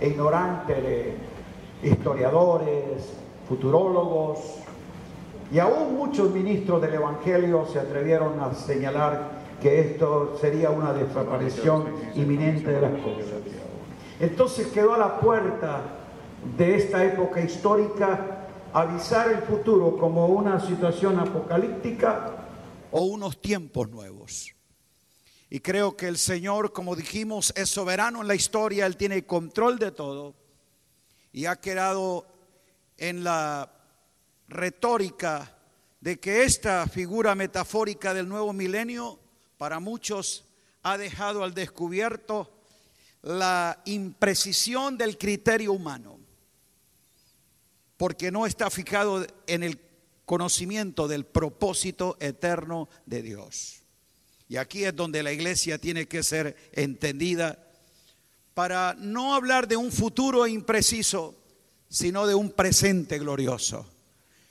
ignorante de historiadores, futurólogos y aún muchos ministros del Evangelio se atrevieron a señalar que esto sería una desaparición inminente de las cosas. Entonces quedó a la puerta de esta época histórica avisar el futuro como una situación apocalíptica o unos tiempos nuevos. Y creo que el Señor, como dijimos, es soberano en la historia, Él tiene control de todo y ha quedado en la retórica de que esta figura metafórica del nuevo milenio para muchos ha dejado al descubierto la imprecisión del criterio humano, porque no está fijado en el conocimiento del propósito eterno de Dios. Y aquí es donde la iglesia tiene que ser entendida para no hablar de un futuro impreciso, sino de un presente glorioso,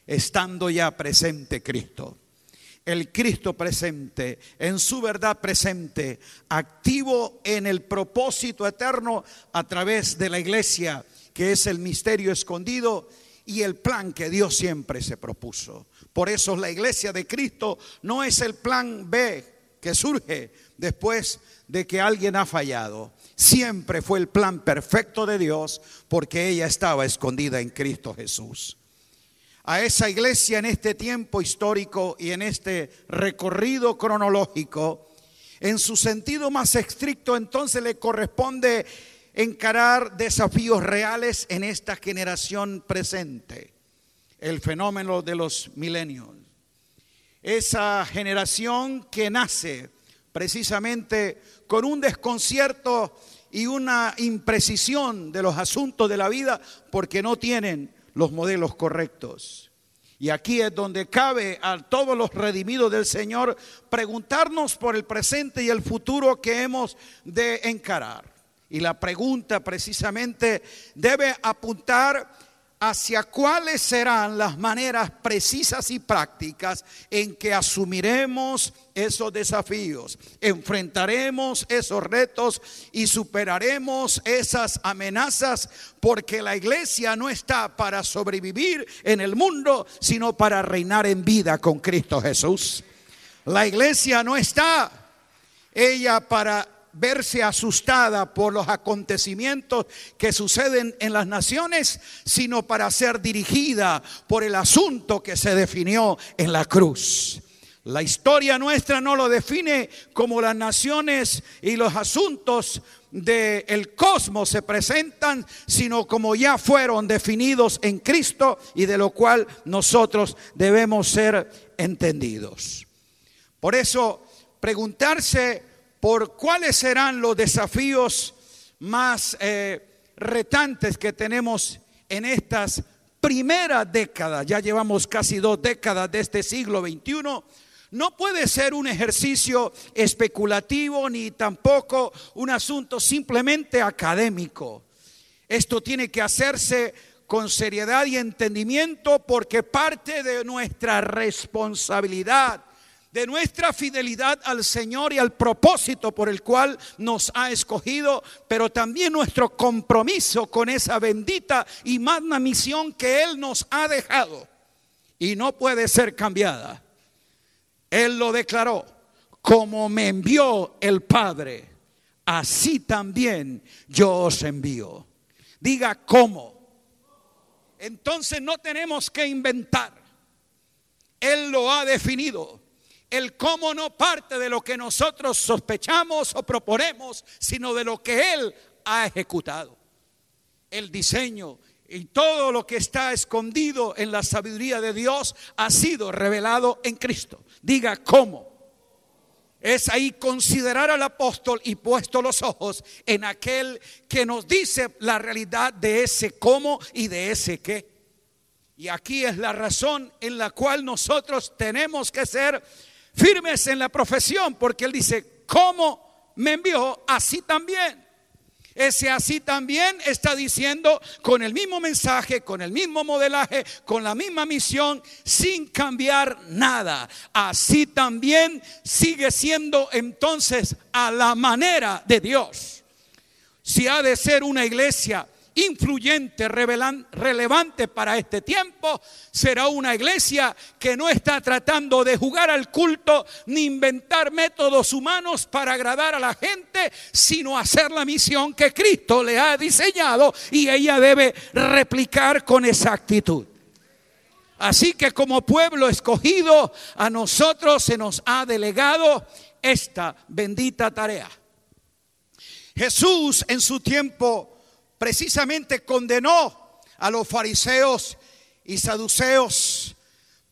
estando ya presente Cristo. El Cristo presente, en su verdad presente, activo en el propósito eterno a través de la iglesia, que es el misterio escondido y el plan que Dios siempre se propuso. Por eso la iglesia de Cristo no es el plan B que surge después de que alguien ha fallado. Siempre fue el plan perfecto de Dios porque ella estaba escondida en Cristo Jesús. A esa iglesia en este tiempo histórico y en este recorrido cronológico, en su sentido más estricto, entonces le corresponde encarar desafíos reales en esta generación presente, el fenómeno de los milenios esa generación que nace precisamente con un desconcierto y una imprecisión de los asuntos de la vida porque no tienen los modelos correctos. Y aquí es donde cabe a todos los redimidos del Señor preguntarnos por el presente y el futuro que hemos de encarar. Y la pregunta precisamente debe apuntar hacia cuáles serán las maneras precisas y prácticas en que asumiremos esos desafíos, enfrentaremos esos retos y superaremos esas amenazas, porque la iglesia no está para sobrevivir en el mundo, sino para reinar en vida con Cristo Jesús. La iglesia no está ella para verse asustada por los acontecimientos que suceden en las naciones, sino para ser dirigida por el asunto que se definió en la cruz. La historia nuestra no lo define como las naciones y los asuntos del cosmos se presentan, sino como ya fueron definidos en Cristo y de lo cual nosotros debemos ser entendidos. Por eso, preguntarse por cuáles serán los desafíos más eh, retantes que tenemos en estas primeras décadas. Ya llevamos casi dos décadas de este siglo XXI. No puede ser un ejercicio especulativo ni tampoco un asunto simplemente académico. Esto tiene que hacerse con seriedad y entendimiento porque parte de nuestra responsabilidad de nuestra fidelidad al Señor y al propósito por el cual nos ha escogido, pero también nuestro compromiso con esa bendita y magna misión que Él nos ha dejado y no puede ser cambiada. Él lo declaró, como me envió el Padre, así también yo os envío. Diga cómo. Entonces no tenemos que inventar. Él lo ha definido. El cómo no parte de lo que nosotros sospechamos o proponemos, sino de lo que Él ha ejecutado. El diseño y todo lo que está escondido en la sabiduría de Dios ha sido revelado en Cristo. Diga cómo. Es ahí considerar al apóstol y puesto los ojos en aquel que nos dice la realidad de ese cómo y de ese qué. Y aquí es la razón en la cual nosotros tenemos que ser firmes en la profesión, porque Él dice, como me envió, así también. Ese así también está diciendo con el mismo mensaje, con el mismo modelaje, con la misma misión, sin cambiar nada. Así también sigue siendo entonces a la manera de Dios. Si ha de ser una iglesia influyente, relevante para este tiempo, será una iglesia que no está tratando de jugar al culto ni inventar métodos humanos para agradar a la gente, sino hacer la misión que Cristo le ha diseñado y ella debe replicar con exactitud. Así que como pueblo escogido, a nosotros se nos ha delegado esta bendita tarea. Jesús en su tiempo precisamente condenó a los fariseos y saduceos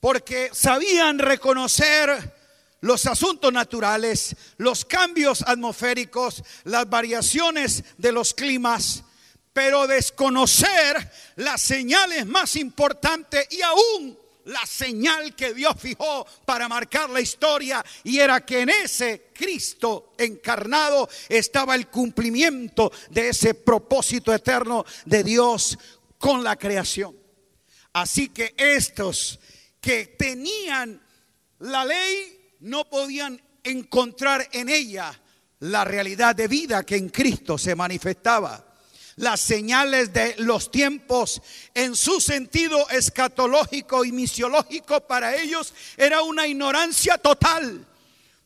porque sabían reconocer los asuntos naturales, los cambios atmosféricos, las variaciones de los climas, pero desconocer las señales más importantes y aún la señal que Dios fijó para marcar la historia y era que en ese Cristo encarnado estaba el cumplimiento de ese propósito eterno de Dios con la creación. Así que estos que tenían la ley no podían encontrar en ella la realidad de vida que en Cristo se manifestaba las señales de los tiempos en su sentido escatológico y misiológico para ellos era una ignorancia total,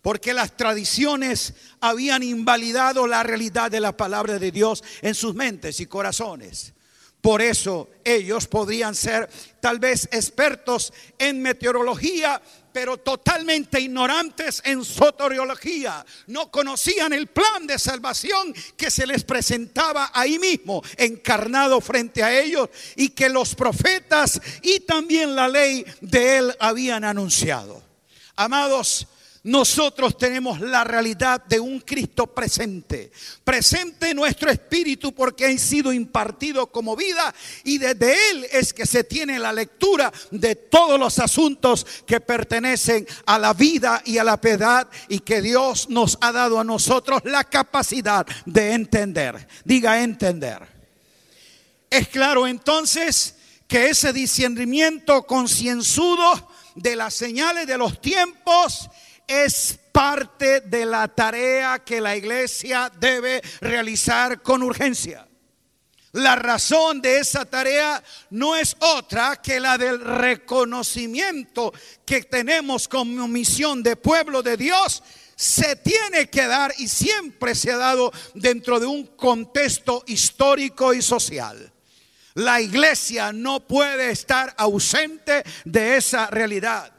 porque las tradiciones habían invalidado la realidad de la palabra de Dios en sus mentes y corazones. Por eso ellos podrían ser tal vez expertos en meteorología, pero totalmente ignorantes en soteriología. No conocían el plan de salvación que se les presentaba ahí mismo, encarnado frente a ellos, y que los profetas y también la ley de él habían anunciado. Amados, nosotros tenemos la realidad de un Cristo presente. Presente en nuestro espíritu porque ha sido impartido como vida y desde Él es que se tiene la lectura de todos los asuntos que pertenecen a la vida y a la piedad y que Dios nos ha dado a nosotros la capacidad de entender. Diga entender. Es claro entonces que ese discernimiento concienzudo de las señales de los tiempos es parte de la tarea que la iglesia debe realizar con urgencia. La razón de esa tarea no es otra que la del reconocimiento que tenemos como misión de pueblo de Dios. Se tiene que dar y siempre se ha dado dentro de un contexto histórico y social. La iglesia no puede estar ausente de esa realidad.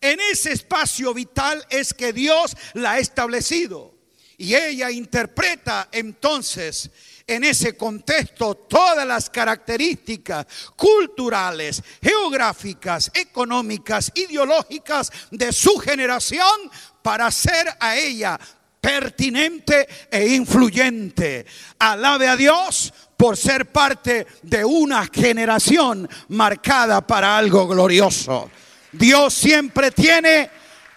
En ese espacio vital es que Dios la ha establecido. Y ella interpreta entonces en ese contexto todas las características culturales, geográficas, económicas, ideológicas de su generación para ser a ella pertinente e influyente. Alabe a Dios por ser parte de una generación marcada para algo glorioso. Dios siempre tiene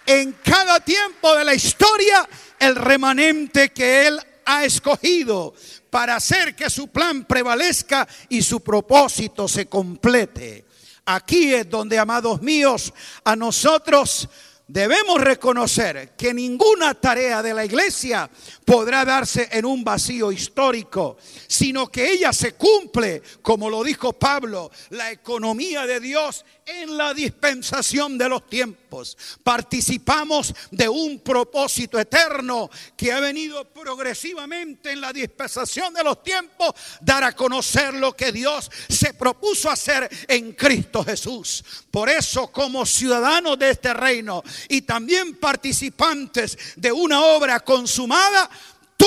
en cada tiempo de la historia el remanente que Él ha escogido para hacer que su plan prevalezca y su propósito se complete. Aquí es donde, amados míos, a nosotros debemos reconocer que ninguna tarea de la iglesia podrá darse en un vacío histórico, sino que ella se cumple, como lo dijo Pablo, la economía de Dios en la dispensación de los tiempos. Participamos de un propósito eterno que ha venido progresivamente en la dispensación de los tiempos, dar a conocer lo que Dios se propuso hacer en Cristo Jesús. Por eso, como ciudadanos de este reino y también participantes de una obra consumada,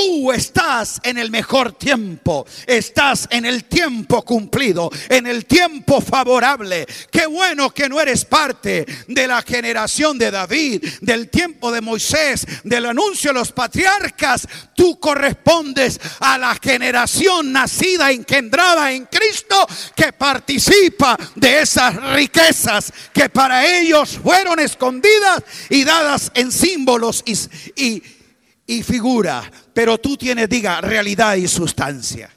Tú estás en el mejor tiempo, estás en el tiempo cumplido, en el tiempo favorable. Qué bueno que no eres parte de la generación de David, del tiempo de Moisés, del anuncio de los patriarcas. Tú correspondes a la generación nacida, engendrada en Cristo, que participa de esas riquezas que para ellos fueron escondidas y dadas en símbolos y, y y figura, pero tú tienes, diga, realidad y sustancia.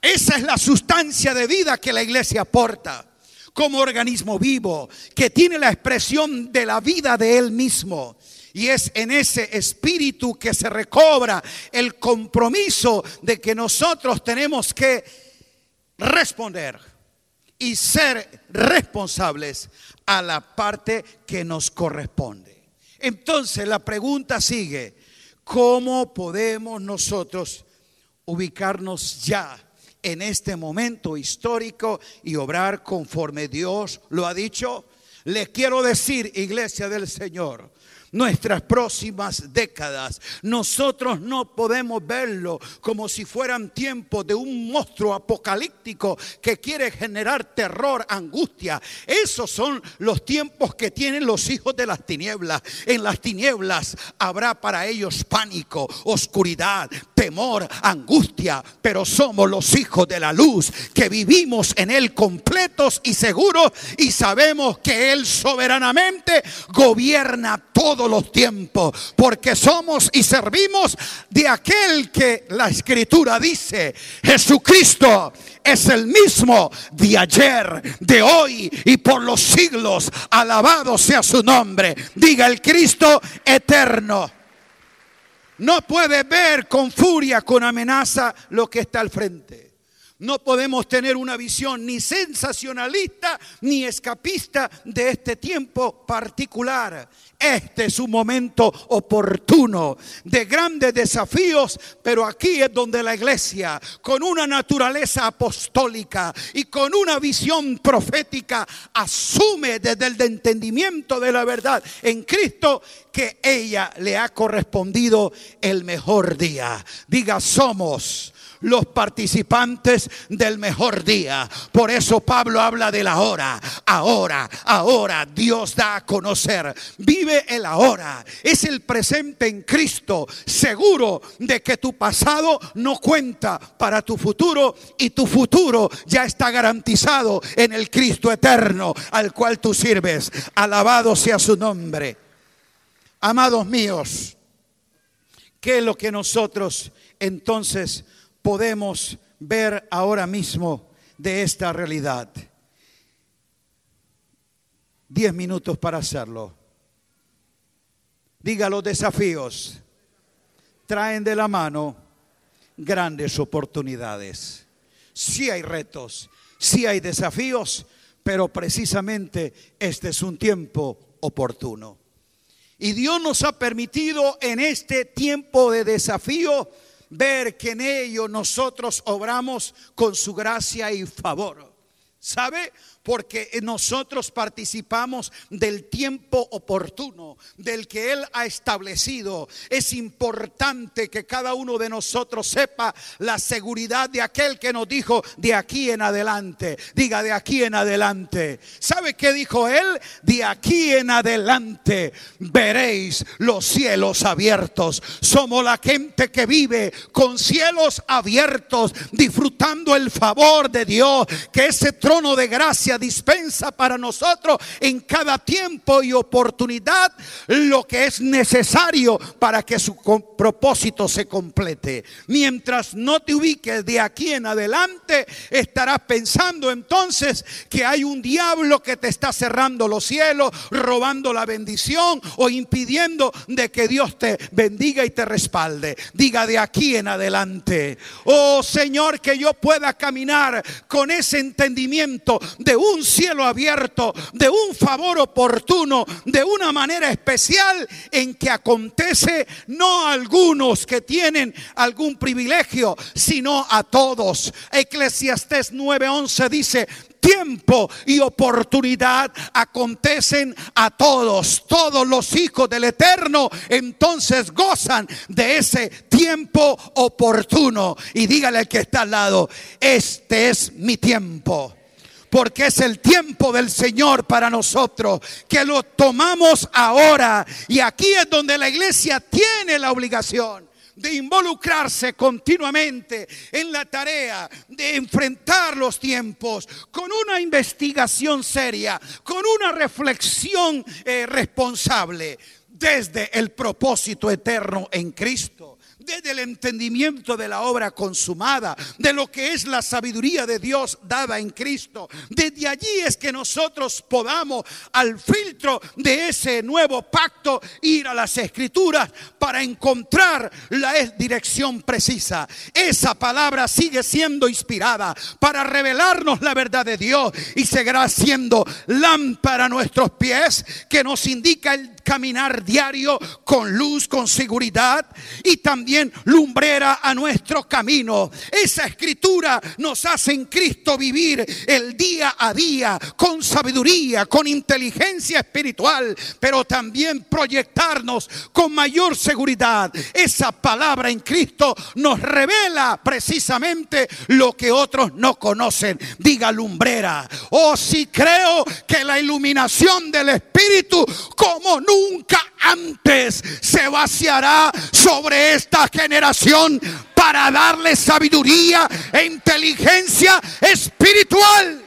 Esa es la sustancia de vida que la iglesia aporta como organismo vivo, que tiene la expresión de la vida de él mismo. Y es en ese espíritu que se recobra el compromiso de que nosotros tenemos que responder y ser responsables a la parte que nos corresponde. Entonces la pregunta sigue, ¿cómo podemos nosotros ubicarnos ya en este momento histórico y obrar conforme Dios lo ha dicho? Les quiero decir, iglesia del Señor, nuestras próximas décadas. Nosotros no podemos verlo como si fueran tiempos de un monstruo apocalíptico que quiere generar terror, angustia. Esos son los tiempos que tienen los hijos de las tinieblas. En las tinieblas habrá para ellos pánico, oscuridad, temor, angustia, pero somos los hijos de la luz que vivimos en Él completos y seguros y sabemos que Él soberanamente gobierna todo los tiempos, porque somos y servimos de aquel que la escritura dice, Jesucristo es el mismo de ayer, de hoy y por los siglos. Alabado sea su nombre. Diga el Cristo eterno. No puede ver con furia, con amenaza lo que está al frente. No podemos tener una visión ni sensacionalista ni escapista de este tiempo particular. Este es un momento oportuno de grandes desafíos, pero aquí es donde la iglesia, con una naturaleza apostólica y con una visión profética, asume desde el entendimiento de la verdad en Cristo que ella le ha correspondido el mejor día. Diga, somos los participantes del mejor día. Por eso Pablo habla de la hora. Ahora, ahora Dios da a conocer. Vive el ahora. Es el presente en Cristo. Seguro de que tu pasado no cuenta para tu futuro y tu futuro ya está garantizado en el Cristo eterno al cual tú sirves. Alabado sea su nombre. Amados míos, ¿qué es lo que nosotros entonces podemos ver ahora mismo de esta realidad? Diez minutos para hacerlo. Diga los desafíos. Traen de la mano grandes oportunidades. Sí hay retos, sí hay desafíos, pero precisamente este es un tiempo oportuno. Y Dios nos ha permitido en este tiempo de desafío ver que en ello nosotros obramos con su gracia y favor. ¿Sabe? Porque nosotros participamos del tiempo oportuno, del que Él ha establecido. Es importante que cada uno de nosotros sepa la seguridad de aquel que nos dijo de aquí en adelante. Diga de aquí en adelante. ¿Sabe qué dijo Él? De aquí en adelante veréis los cielos abiertos. Somos la gente que vive con cielos abiertos, disfrutando el favor de Dios, que ese trono de gracia dispensa para nosotros en cada tiempo y oportunidad lo que es necesario para que su propósito se complete. Mientras no te ubiques de aquí en adelante, estarás pensando entonces que hay un diablo que te está cerrando los cielos, robando la bendición o impidiendo de que Dios te bendiga y te respalde. Diga de aquí en adelante, oh Señor, que yo pueda caminar con ese entendimiento de un cielo abierto, de un favor oportuno, de una manera especial en que acontece no a algunos que tienen algún privilegio, sino a todos. Eclesiastés 9:11 dice, tiempo y oportunidad acontecen a todos. Todos los hijos del Eterno entonces gozan de ese tiempo oportuno. Y dígale al que está al lado, este es mi tiempo porque es el tiempo del Señor para nosotros, que lo tomamos ahora. Y aquí es donde la iglesia tiene la obligación de involucrarse continuamente en la tarea de enfrentar los tiempos con una investigación seria, con una reflexión eh, responsable desde el propósito eterno en Cristo desde el entendimiento de la obra consumada, de lo que es la sabiduría de Dios dada en Cristo. Desde allí es que nosotros podamos al filtro de ese nuevo pacto ir a las escrituras para encontrar la dirección precisa. Esa palabra sigue siendo inspirada para revelarnos la verdad de Dios y seguirá siendo lámpara a nuestros pies que nos indica el caminar diario con luz, con seguridad y también lumbrera a nuestro camino. Esa escritura nos hace en Cristo vivir el día a día con sabiduría, con inteligencia espiritual, pero también proyectarnos con mayor seguridad. Esa palabra en Cristo nos revela precisamente lo que otros no conocen. Diga lumbrera. Oh, si creo que la iluminación del Espíritu como nunca nunca antes se vaciará sobre esta generación para darle sabiduría e inteligencia espiritual.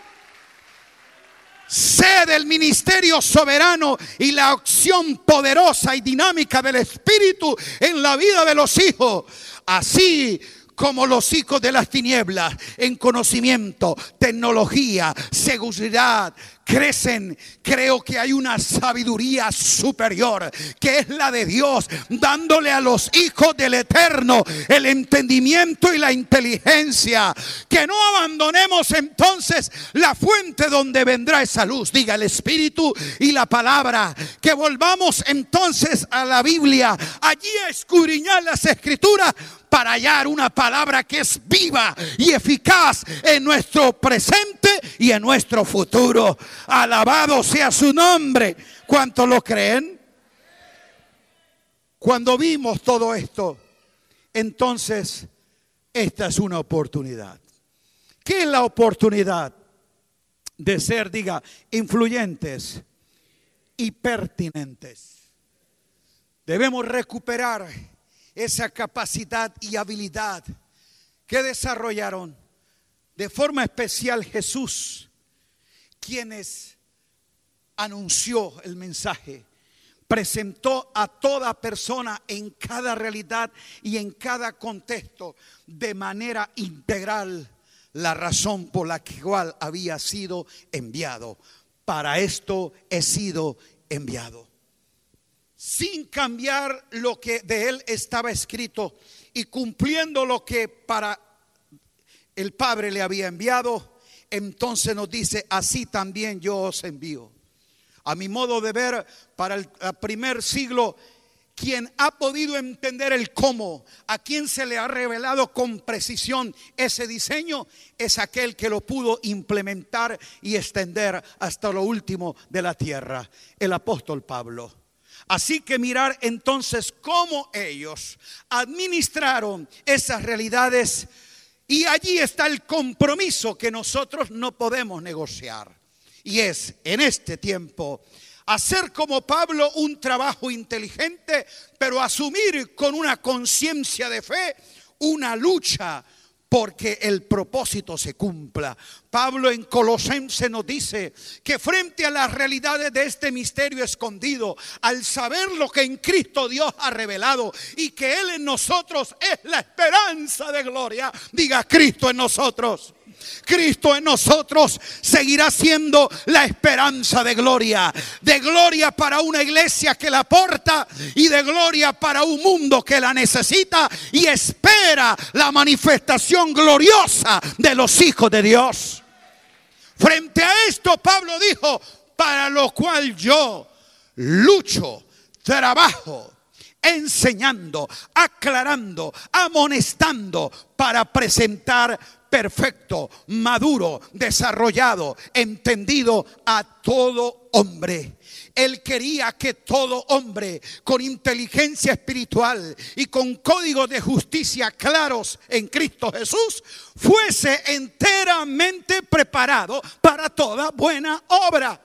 Sé del ministerio soberano y la acción poderosa y dinámica del Espíritu en la vida de los hijos. Así como los hijos de las tinieblas en conocimiento, tecnología, seguridad, crecen, creo que hay una sabiduría superior, que es la de Dios, dándole a los hijos del Eterno el entendimiento y la inteligencia. Que no abandonemos entonces la fuente donde vendrá esa luz, diga el Espíritu y la palabra. Que volvamos entonces a la Biblia, allí a escudriñar las escrituras para hallar una palabra que es viva y eficaz en nuestro presente y en nuestro futuro. Alabado sea su nombre. ¿Cuántos lo creen? Cuando vimos todo esto, entonces esta es una oportunidad. ¿Qué es la oportunidad de ser, diga, influyentes y pertinentes? Debemos recuperar esa capacidad y habilidad que desarrollaron de forma especial Jesús, quienes anunció el mensaje, presentó a toda persona en cada realidad y en cada contexto de manera integral la razón por la cual había sido enviado. Para esto he sido enviado sin cambiar lo que de él estaba escrito y cumpliendo lo que para el Padre le había enviado, entonces nos dice, así también yo os envío. A mi modo de ver, para el primer siglo, quien ha podido entender el cómo, a quien se le ha revelado con precisión ese diseño, es aquel que lo pudo implementar y extender hasta lo último de la tierra, el apóstol Pablo. Así que mirar entonces cómo ellos administraron esas realidades y allí está el compromiso que nosotros no podemos negociar. Y es en este tiempo hacer como Pablo un trabajo inteligente, pero asumir con una conciencia de fe una lucha porque el propósito se cumpla. Pablo en Colosense nos dice que frente a las realidades de este misterio escondido, al saber lo que en Cristo Dios ha revelado y que Él en nosotros es la esperanza de gloria, diga Cristo en nosotros. Cristo en nosotros seguirá siendo la esperanza de gloria. De gloria para una iglesia que la aporta y de gloria para un mundo que la necesita y espera la manifestación gloriosa de los hijos de Dios. Frente a esto, Pablo dijo, para lo cual yo lucho, trabajo, enseñando, aclarando, amonestando para presentar perfecto, maduro, desarrollado, entendido a todo hombre. Él quería que todo hombre con inteligencia espiritual y con códigos de justicia claros en Cristo Jesús fuese enteramente preparado para toda buena obra.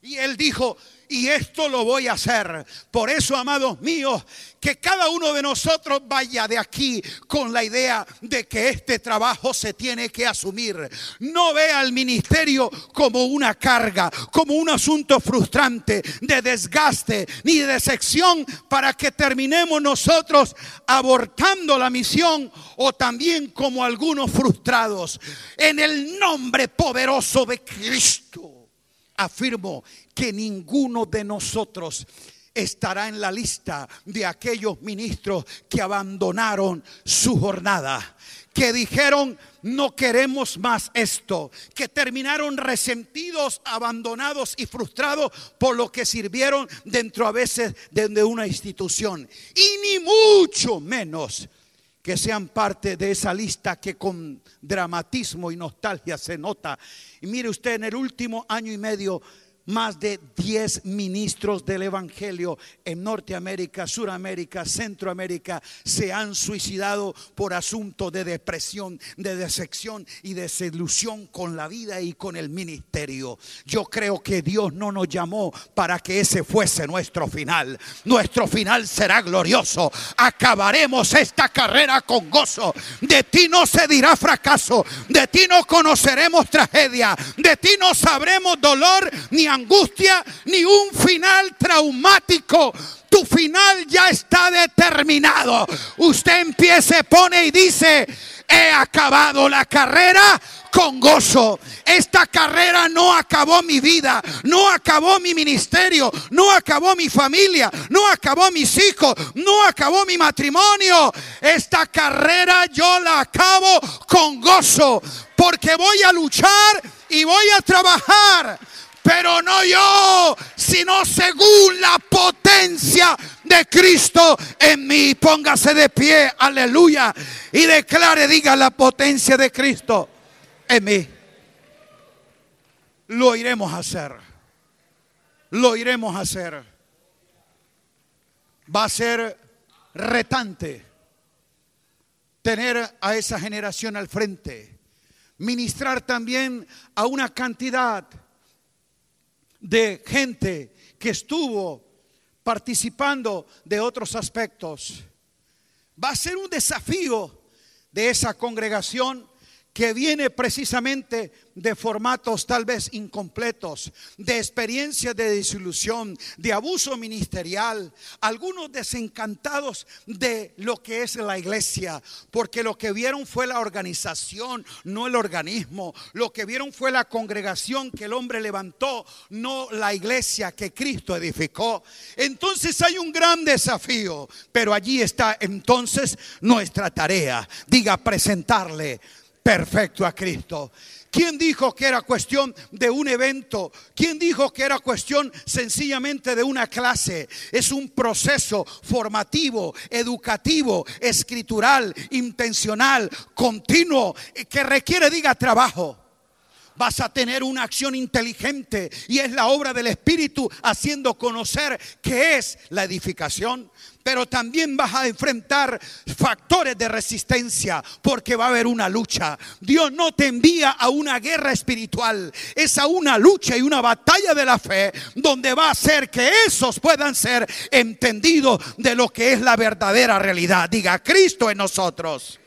Y él dijo, y esto lo voy a hacer. Por eso, amados míos, que cada uno de nosotros vaya de aquí con la idea de que este trabajo se tiene que asumir. No vea al ministerio como una carga, como un asunto frustrante, de desgaste, ni de sección para que terminemos nosotros abortando la misión o también como algunos frustrados. En el nombre poderoso de Cristo afirmo que ninguno de nosotros estará en la lista de aquellos ministros que abandonaron su jornada, que dijeron, no queremos más esto, que terminaron resentidos, abandonados y frustrados por lo que sirvieron dentro a veces de una institución. Y ni mucho menos que sean parte de esa lista que con dramatismo y nostalgia se nota. Y mire usted, en el último año y medio más de 10 ministros del Evangelio en Norteamérica, Suramérica, Centroamérica se han suicidado por asunto de depresión, de decepción y desilusión con la vida y con el ministerio. Yo creo que Dios no nos llamó para que ese fuese nuestro final. Nuestro final será glorioso. Acabaremos esta carrera con gozo. De ti no se dirá fracaso. De ti no conoceremos tragedia. De ti no sabremos dolor ni angustia ni un final traumático. Tu final ya está determinado. Usted empieza, pone y dice, he acabado la carrera con gozo. Esta carrera no acabó mi vida, no acabó mi ministerio, no acabó mi familia, no acabó mis hijos, no acabó mi matrimonio. Esta carrera yo la acabo con gozo, porque voy a luchar y voy a trabajar pero no yo, sino según la potencia de Cristo en mí. Póngase de pie, aleluya, y declare, diga la potencia de Cristo en mí. Lo iremos a hacer. Lo iremos a hacer. Va a ser retante tener a esa generación al frente. Ministrar también a una cantidad de gente que estuvo participando de otros aspectos. Va a ser un desafío de esa congregación que viene precisamente de formatos tal vez incompletos, de experiencias de desilusión, de abuso ministerial, algunos desencantados de lo que es la iglesia, porque lo que vieron fue la organización, no el organismo, lo que vieron fue la congregación que el hombre levantó, no la iglesia que Cristo edificó. Entonces hay un gran desafío, pero allí está entonces nuestra tarea, diga presentarle perfecto a Cristo. ¿Quién dijo que era cuestión de un evento? ¿Quién dijo que era cuestión sencillamente de una clase? Es un proceso formativo, educativo, escritural, intencional, continuo, que requiere, diga, trabajo vas a tener una acción inteligente y es la obra del Espíritu haciendo conocer qué es la edificación pero también vas a enfrentar factores de resistencia porque va a haber una lucha. Dios no te envía a una guerra espiritual, es a una lucha y una batalla de la fe donde va a hacer que esos puedan ser entendidos de lo que es la verdadera realidad. Diga, Cristo en nosotros,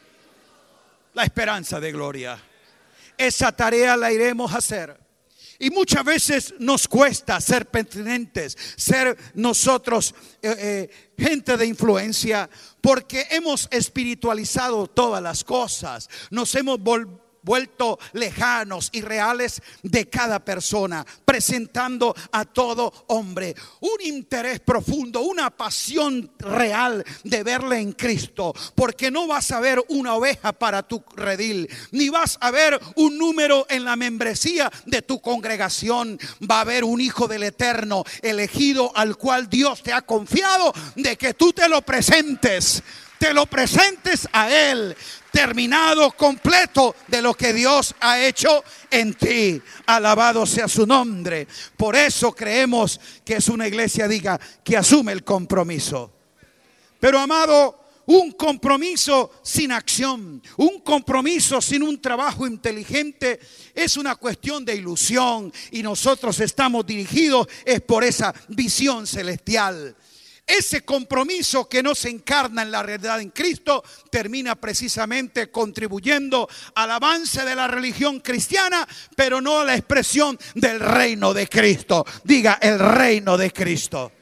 la esperanza de gloria. Esa tarea la iremos a hacer. Y muchas veces nos cuesta ser pertinentes, ser nosotros eh, eh, gente de influencia, porque hemos espiritualizado todas las cosas, nos hemos vuelto lejanos y reales de cada persona, presentando a todo hombre un interés profundo, una pasión real de verle en Cristo, porque no vas a ver una oveja para tu redil, ni vas a ver un número en la membresía de tu congregación, va a haber un hijo del eterno elegido al cual Dios te ha confiado de que tú te lo presentes te lo presentes a Él terminado, completo de lo que Dios ha hecho en ti. Alabado sea su nombre. Por eso creemos que es una iglesia, diga, que asume el compromiso. Pero amado, un compromiso sin acción, un compromiso sin un trabajo inteligente, es una cuestión de ilusión y nosotros estamos dirigidos es por esa visión celestial. Ese compromiso que no se encarna en la realidad en Cristo termina precisamente contribuyendo al avance de la religión cristiana, pero no a la expresión del reino de Cristo. Diga el reino de Cristo.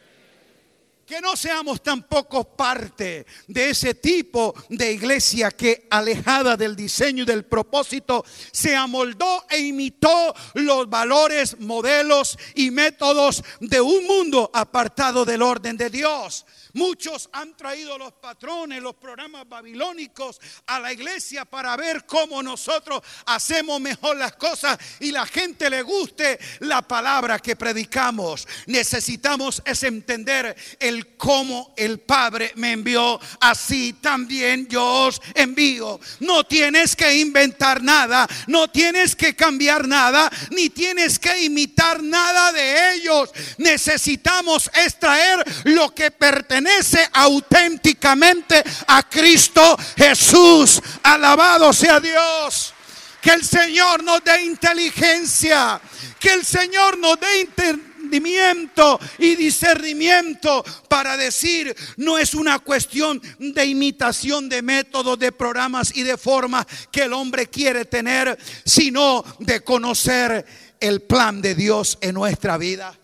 Que no seamos tampoco parte de ese tipo de iglesia que alejada del diseño y del propósito se amoldó e imitó los valores, modelos y métodos de un mundo apartado del orden de Dios. Muchos han traído los patrones, los programas babilónicos a la iglesia para ver cómo nosotros hacemos mejor las cosas y la gente le guste la palabra que predicamos. Necesitamos es entender el cómo el Padre me envió, así también yo os envío. No tienes que inventar nada, no tienes que cambiar nada, ni tienes que imitar nada de ellos. Necesitamos extraer lo que pertenece auténticamente a Cristo Jesús. Alabado sea Dios. Que el Señor nos dé inteligencia. Que el Señor nos dé entendimiento y discernimiento para decir, no es una cuestión de imitación de métodos, de programas y de formas que el hombre quiere tener, sino de conocer el plan de Dios en nuestra vida.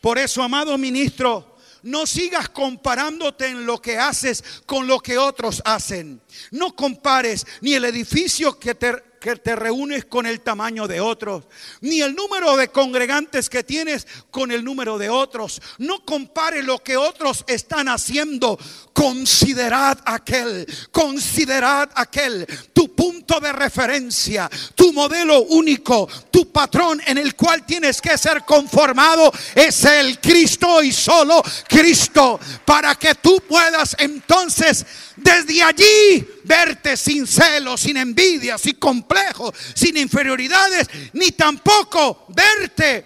Por eso, amado ministro, no sigas comparándote en lo que haces con lo que otros hacen. No compares ni el edificio que te que te reúnes con el tamaño de otros, ni el número de congregantes que tienes con el número de otros. No compare lo que otros están haciendo. Considerad aquel, considerad aquel, tu punto de referencia, tu modelo único, tu patrón en el cual tienes que ser conformado es el Cristo y solo Cristo, para que tú puedas entonces desde allí verte sin celos, sin envidia, sin complejos, sin inferioridades, ni tampoco verte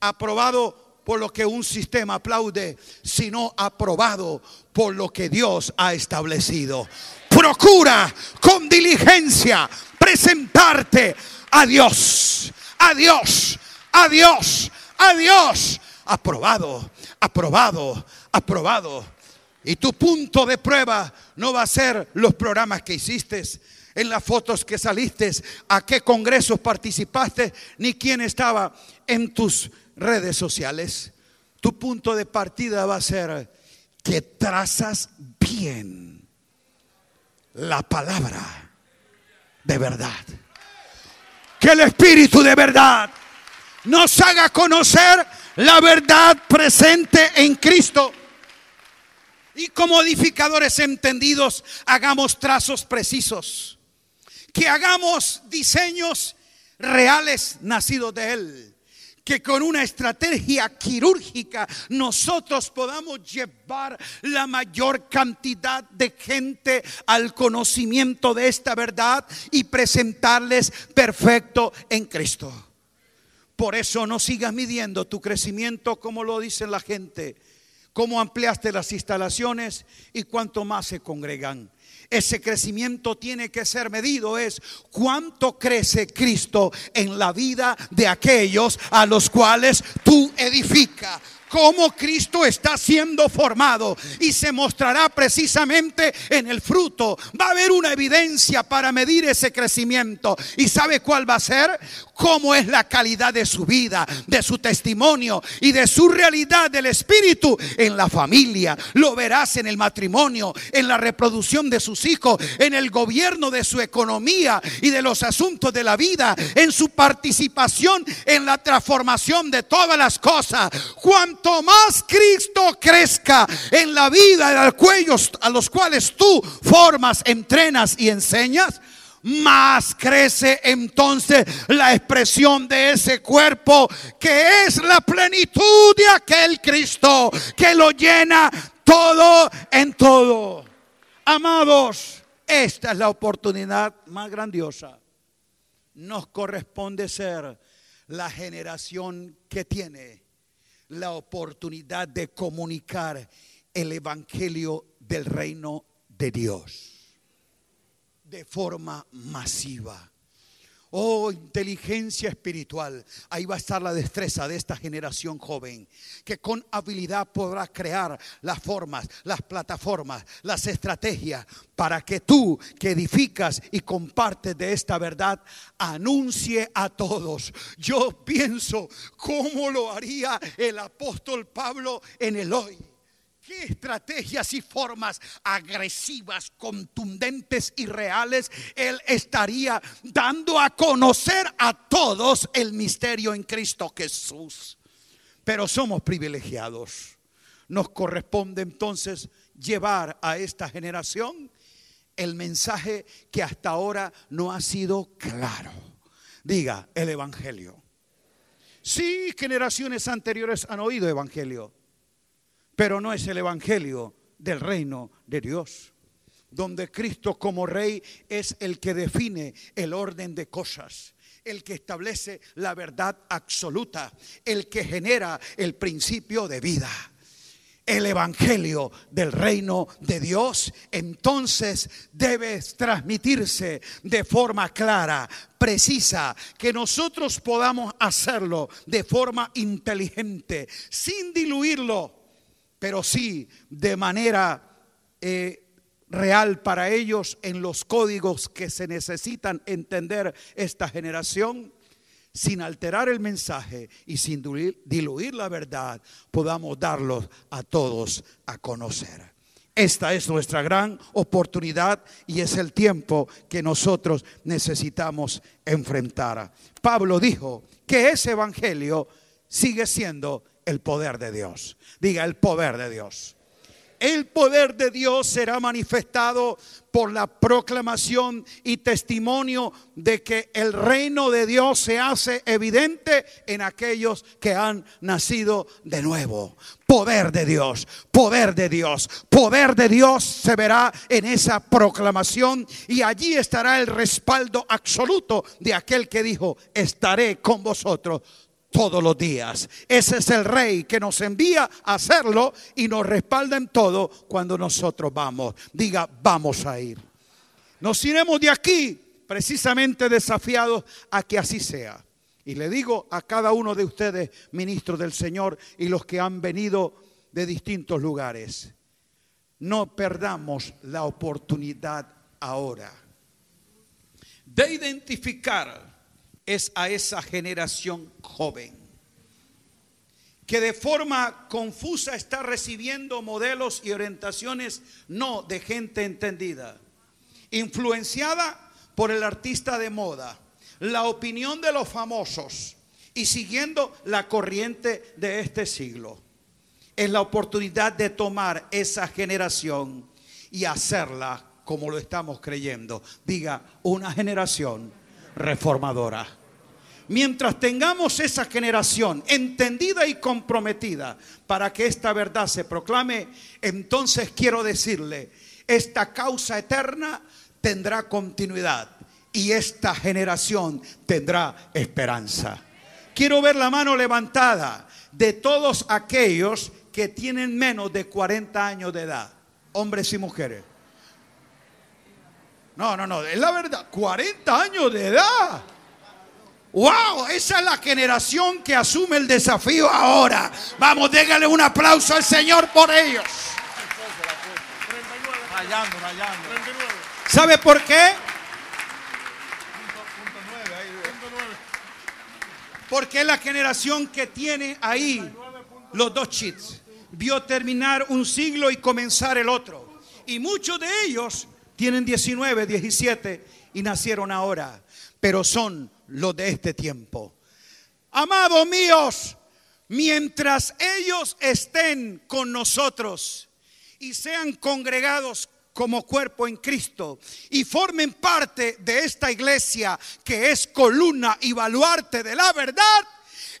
aprobado por lo que un sistema aplaude, sino aprobado por lo que Dios ha establecido. Procura con diligencia presentarte a Dios, a Dios, a Dios, a Dios. Aprobado, aprobado, aprobado y tu punto de prueba no va a ser los programas que hiciste, en las fotos que saliste, a qué congresos participaste, ni quién estaba en tus redes sociales. Tu punto de partida va a ser que trazas bien la palabra de verdad. Que el Espíritu de verdad nos haga conocer la verdad presente en Cristo y como edificadores entendidos hagamos trazos precisos, que hagamos diseños reales nacidos de Él, que con una estrategia quirúrgica nosotros podamos llevar la mayor cantidad de gente al conocimiento de esta verdad y presentarles perfecto en Cristo. Por eso no sigas midiendo tu crecimiento como lo dice la gente cómo ampliaste las instalaciones y cuánto más se congregan. Ese crecimiento tiene que ser medido, es cuánto crece Cristo en la vida de aquellos a los cuales tú edificas cómo Cristo está siendo formado y se mostrará precisamente en el fruto. Va a haber una evidencia para medir ese crecimiento. ¿Y sabe cuál va a ser? Cómo es la calidad de su vida, de su testimonio y de su realidad del Espíritu en la familia. Lo verás en el matrimonio, en la reproducción de sus hijos, en el gobierno de su economía y de los asuntos de la vida, en su participación en la transformación de todas las cosas. Cuanto más Cristo crezca en la vida de aquellos a los cuales tú formas, entrenas y enseñas, más crece entonces la expresión de ese cuerpo que es la plenitud de aquel Cristo que lo llena todo en todo. Amados, esta es la oportunidad más grandiosa. Nos corresponde ser la generación que tiene la oportunidad de comunicar el Evangelio del reino de Dios de forma masiva. Oh, inteligencia espiritual. Ahí va a estar la destreza de esta generación joven, que con habilidad podrá crear las formas, las plataformas, las estrategias para que tú que edificas y compartes de esta verdad, anuncie a todos. Yo pienso cómo lo haría el apóstol Pablo en el hoy ¿Qué estrategias y formas agresivas, contundentes y reales Él estaría dando a conocer a todos el misterio en Cristo Jesús? Pero somos privilegiados. Nos corresponde entonces llevar a esta generación el mensaje que hasta ahora no ha sido claro. Diga el Evangelio. Sí, generaciones anteriores han oído Evangelio pero no es el Evangelio del reino de Dios, donde Cristo como rey es el que define el orden de cosas el que establece la verdad absoluta, el que genera el principio de vida. El Evangelio del reino de Dios entonces debe transmitirse de forma clara, precisa, que nosotros podamos hacerlo de forma inteligente, sin diluirlo, pero sí de manera eh, real para ellos en los códigos que se necesitan entender esta generación, sin alterar el mensaje y sin diluir, la verdad, podamos darlos a todos a conocer. Esta es nuestra gran oportunidad y es el tiempo que nosotros necesitamos enfrentar. Pablo dijo que ese evangelio sigue siendo el poder de Dios. Diga el poder de Dios. El poder de Dios será manifestado por la proclamación y testimonio de que el reino de Dios se hace evidente en aquellos que han nacido de nuevo. Poder de Dios, poder de Dios, poder de Dios se verá en esa proclamación y allí estará el respaldo absoluto de aquel que dijo, estaré con vosotros todos los días. Ese es el rey que nos envía a hacerlo y nos respalda en todo cuando nosotros vamos. Diga, vamos a ir. Nos iremos de aquí precisamente desafiados a que así sea. Y le digo a cada uno de ustedes, ministros del Señor y los que han venido de distintos lugares, no perdamos la oportunidad ahora de identificar es a esa generación joven que de forma confusa está recibiendo modelos y orientaciones no de gente entendida, influenciada por el artista de moda, la opinión de los famosos y siguiendo la corriente de este siglo. Es la oportunidad de tomar esa generación y hacerla como lo estamos creyendo. Diga, una generación reformadora mientras tengamos esa generación entendida y comprometida para que esta verdad se proclame, entonces quiero decirle, esta causa eterna tendrá continuidad y esta generación tendrá esperanza. Quiero ver la mano levantada de todos aquellos que tienen menos de 40 años de edad, hombres y mujeres. No, no, no, es la verdad, 40 años de edad. Wow, esa es la generación que asume el desafío ahora. Vamos, déjale un aplauso al Señor por ellos. ¿Sabe por qué? Porque es la generación que tiene ahí los dos cheats. Vio terminar un siglo y comenzar el otro. Y muchos de ellos tienen 19, 17 y nacieron ahora. Pero son lo de este tiempo. Amados míos, mientras ellos estén con nosotros y sean congregados como cuerpo en Cristo y formen parte de esta iglesia que es columna y baluarte de la verdad,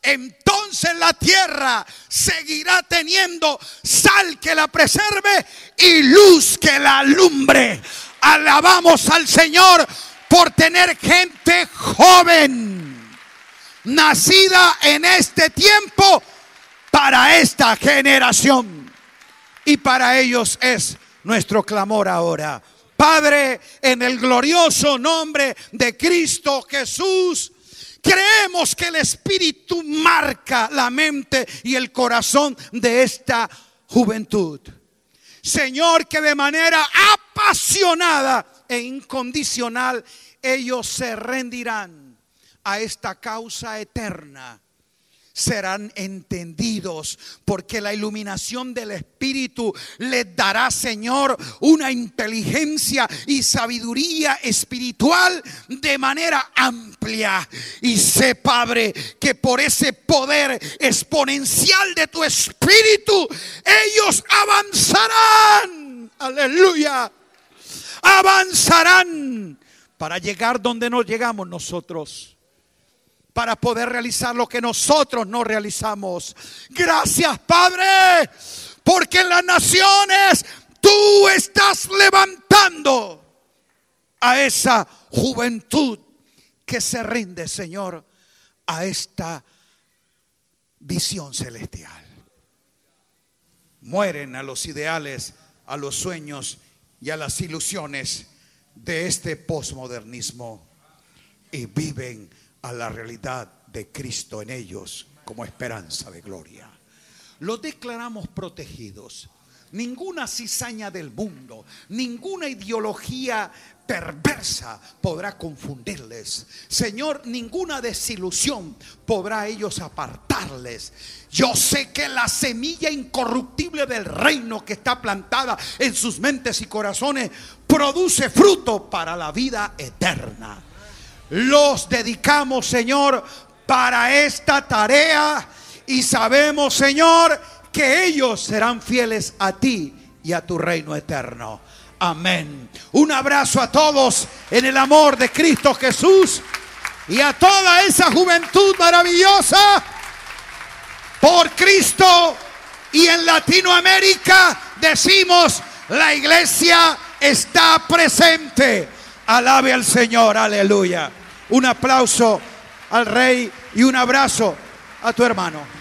entonces la tierra seguirá teniendo sal que la preserve y luz que la alumbre. Alabamos al Señor por tener gente joven, nacida en este tiempo para esta generación. Y para ellos es nuestro clamor ahora. Padre, en el glorioso nombre de Cristo Jesús, creemos que el Espíritu marca la mente y el corazón de esta juventud. Señor, que de manera apasionada e incondicional ellos se rendirán a esta causa eterna serán entendidos, porque la iluminación del Espíritu les dará, Señor, una inteligencia y sabiduría espiritual de manera amplia. Y sé, Padre, que por ese poder exponencial de tu Espíritu, ellos avanzarán. Aleluya. Avanzarán para llegar donde no llegamos nosotros para poder realizar lo que nosotros no realizamos. Gracias, Padre, porque en las naciones tú estás levantando a esa juventud que se rinde, Señor, a esta visión celestial. Mueren a los ideales, a los sueños y a las ilusiones de este posmodernismo y viven a la realidad de Cristo en ellos como esperanza de gloria. Los declaramos protegidos. Ninguna cizaña del mundo, ninguna ideología perversa podrá confundirles. Señor, ninguna desilusión podrá ellos apartarles. Yo sé que la semilla incorruptible del reino que está plantada en sus mentes y corazones produce fruto para la vida eterna los dedicamos, Señor, para esta tarea y sabemos, Señor, que ellos serán fieles a ti y a tu reino eterno. Amén. Un abrazo a todos en el amor de Cristo Jesús y a toda esa juventud maravillosa por Cristo y en Latinoamérica decimos la iglesia está presente. Alabe al Señor, aleluya. Un aplauso al rey y un abrazo a tu hermano.